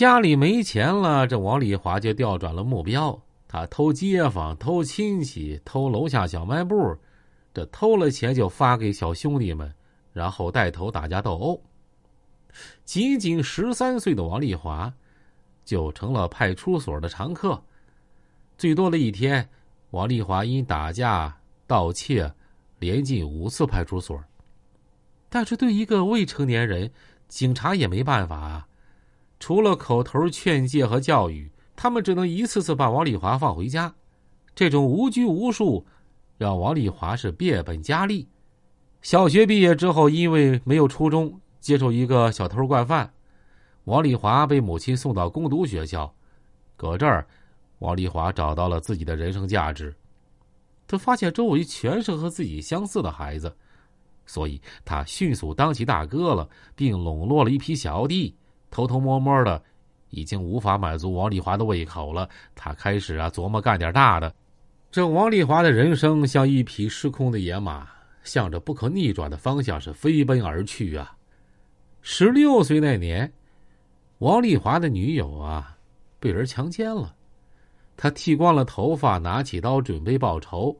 家里没钱了，这王丽华就调转了目标，他偷街坊、偷亲戚、偷楼下小卖部，这偷了钱就发给小兄弟们，然后带头打架斗殴。仅仅十三岁的王丽华，就成了派出所的常客。最多的一天，王丽华因打架、盗窃，连进五次派出所。但是对一个未成年人，警察也没办法啊。除了口头劝诫和教育，他们只能一次次把王丽华放回家。这种无拘无束，让王丽华是变本加厉。小学毕业之后，因为没有初中。接受一个小偷惯犯，王丽华被母亲送到工读学校，搁这儿，王丽华找到了自己的人生价值。他发现周围全是和自己相似的孩子，所以他迅速当起大哥了，并笼络了一批小弟。偷偷摸摸的，已经无法满足王丽华的胃口了。他开始啊琢磨干点大的。这王丽华的人生像一匹失控的野马，向着不可逆转的方向是飞奔而去啊！十六岁那年，王丽华的女友啊，被人强奸了。他剃光了头发，拿起刀准备报仇。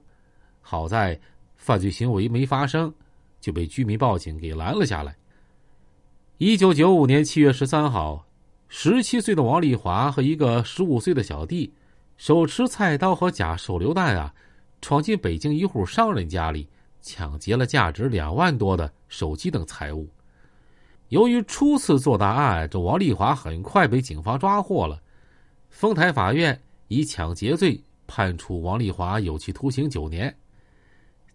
好在犯罪行为没发生，就被居民报警给拦了下来。一九九五年七月十三号，十七岁的王丽华和一个十五岁的小弟，手持菜刀和假手榴弹啊，闯进北京一户商人家里，抢劫了价值两万多的手机等财物。由于初次做大案，这王丽华很快被警方抓获了。丰台法院以抢劫罪判处王丽华有期徒刑九年。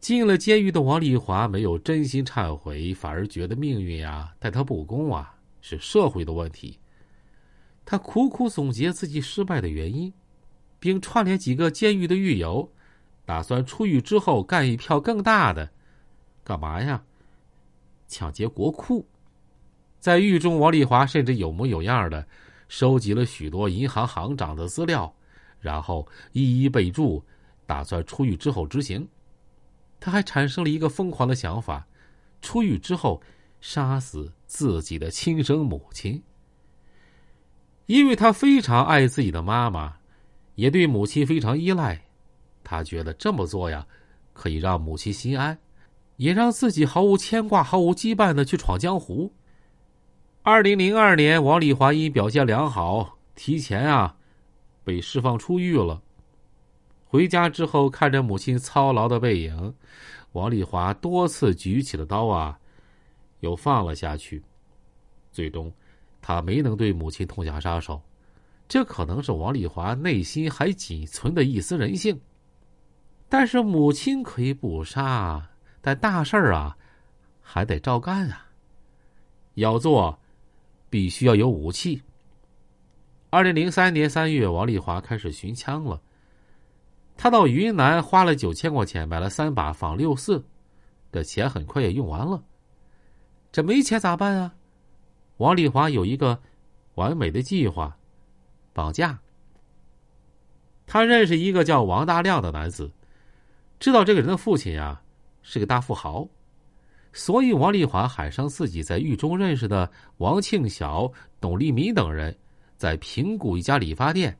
进了监狱的王丽华没有真心忏悔，反而觉得命运啊待他不公啊，是社会的问题。他苦苦总结自己失败的原因，并串联几个监狱的狱友，打算出狱之后干一票更大的。干嘛呀？抢劫国库。在狱中，王丽华甚至有模有样的收集了许多银行行长的资料，然后一一备注，打算出狱之后执行。他还产生了一个疯狂的想法：出狱之后杀死自己的亲生母亲。因为他非常爱自己的妈妈，也对母亲非常依赖，他觉得这么做呀，可以让母亲心安，也让自己毫无牵挂、毫无羁绊的去闯江湖。二零零二年，王丽华因表现良好，提前啊被释放出狱了。回家之后，看着母亲操劳的背影，王丽华多次举起了刀啊，又放了下去。最终，他没能对母亲痛下杀手。这可能是王丽华内心还仅存的一丝人性。但是母亲可以不杀，但大事儿啊还得照干啊，要做。必须要有武器。二零零三年三月，王丽华开始寻枪了。他到云南花了九千块钱买了三把仿六四，这钱很快也用完了。这没钱咋办啊？王丽华有一个完美的计划：绑架。他认识一个叫王大亮的男子，知道这个人的父亲呀是个大富豪。所以，王丽华喊上自己在狱中认识的王庆晓、董立民等人，在平谷一家理发店，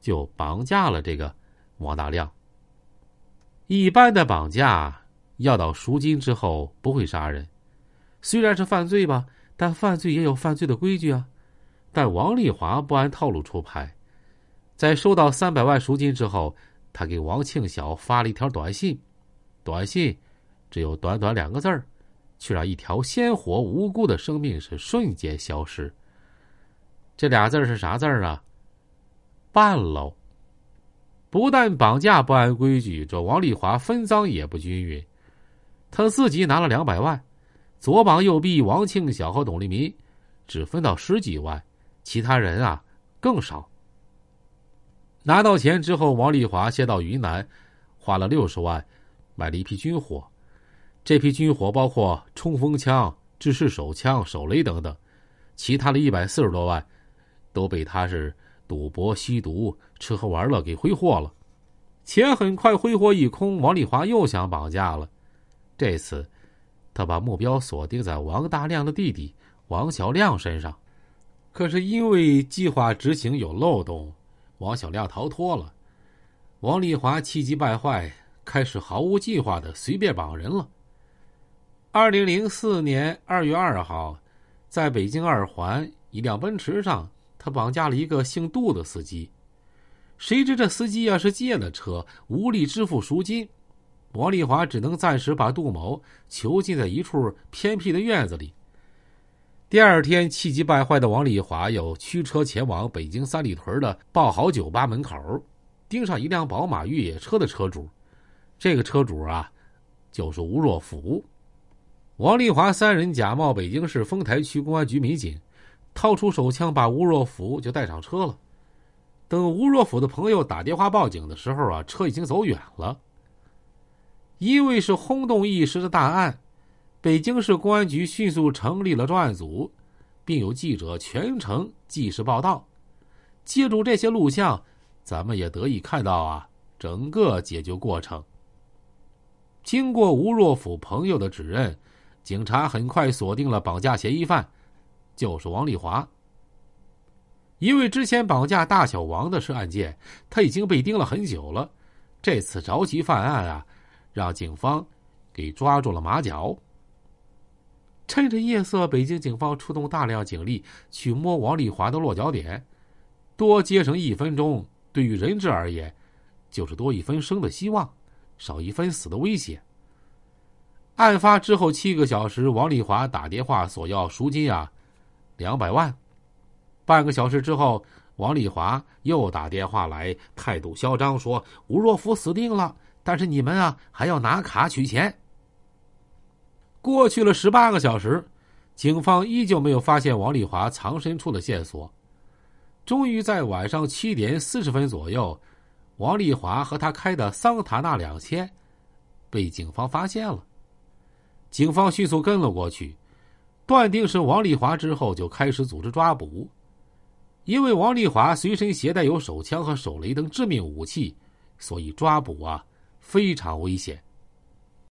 就绑架了这个王大亮。一般的绑架要到赎金之后不会杀人，虽然是犯罪吧，但犯罪也有犯罪的规矩啊。但王丽华不按套路出牌，在收到三百万赎金之后，他给王庆晓发了一条短信，短信只有短短两个字儿。却让一条鲜活无辜的生命是瞬间消失。这俩字是啥字啊？办喽！不但绑架不按规矩，这王丽华分赃也不均匀。他自己拿了两百万，左膀右臂王庆晓和董立民只分到十几万，其他人啊更少。拿到钱之后，王丽华先到云南，花了六十万买了一批军火。这批军火包括冲锋枪、制式手枪、手雷等等，其他的一百四十多万都被他是赌博、吸毒、吃喝玩乐给挥霍了。钱很快挥霍一空，王丽华又想绑架了。这次，他把目标锁定在王大亮的弟弟王小亮身上。可是因为计划执行有漏洞，王小亮逃脱了。王丽华气急败坏，开始毫无计划的随便绑人了。二零零四年二月二号，在北京二环一辆奔驰上，他绑架了一个姓杜的司机。谁知这司机啊是借了车，无力支付赎金，王丽华只能暂时把杜某囚禁在一处偏僻的院子里。第二天，气急败坏的王丽华又驱车前往北京三里屯的爆豪酒吧门口，盯上一辆宝马越野车的车主。这个车主啊，就是吴若甫。王丽华三人假冒北京市丰台区公安局民警，掏出手枪把吴若甫就带上车了。等吴若甫的朋友打电话报警的时候啊，车已经走远了。因为是轰动一时的大案。北京市公安局迅速成立了专案组，并有记者全程纪实报道。借助这些录像，咱们也得以看到啊整个解救过程。经过吴若甫朋友的指认，警察很快锁定了绑架嫌疑犯，就是王丽华。因为之前绑架大小王的是案件，他已经被盯了很久了。这次着急犯案啊，让警方给抓住了马脚。趁着夜色，北京警方出动大量警力去摸王丽华的落脚点。多接上一分钟，对于人质而言，就是多一分生的希望，少一分死的威胁。案发之后七个小时，王丽华打电话索要赎金啊，两百万。半个小时之后，王丽华又打电话来，态度嚣张说：“吴若甫死定了，但是你们啊还要拿卡取钱。”过去了十八个小时，警方依旧没有发现王丽华藏身处的线索。终于在晚上七点四十分左右，王丽华和他开的桑塔纳两千被警方发现了。警方迅速跟了过去，断定是王丽华之后，就开始组织抓捕。因为王丽华随身携带有手枪和手雷等致命武器，所以抓捕啊非常危险。